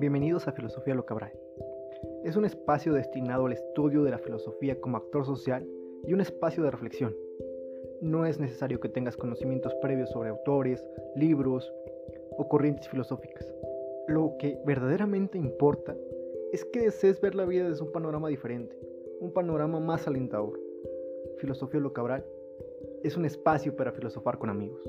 Bienvenidos a Filosofía Lo Cabral. Es un espacio destinado al estudio de la filosofía como actor social y un espacio de reflexión. No es necesario que tengas conocimientos previos sobre autores, libros o corrientes filosóficas. Lo que verdaderamente importa es que desees ver la vida desde un panorama diferente, un panorama más alentador. Filosofía Lo Cabral es un espacio para filosofar con amigos.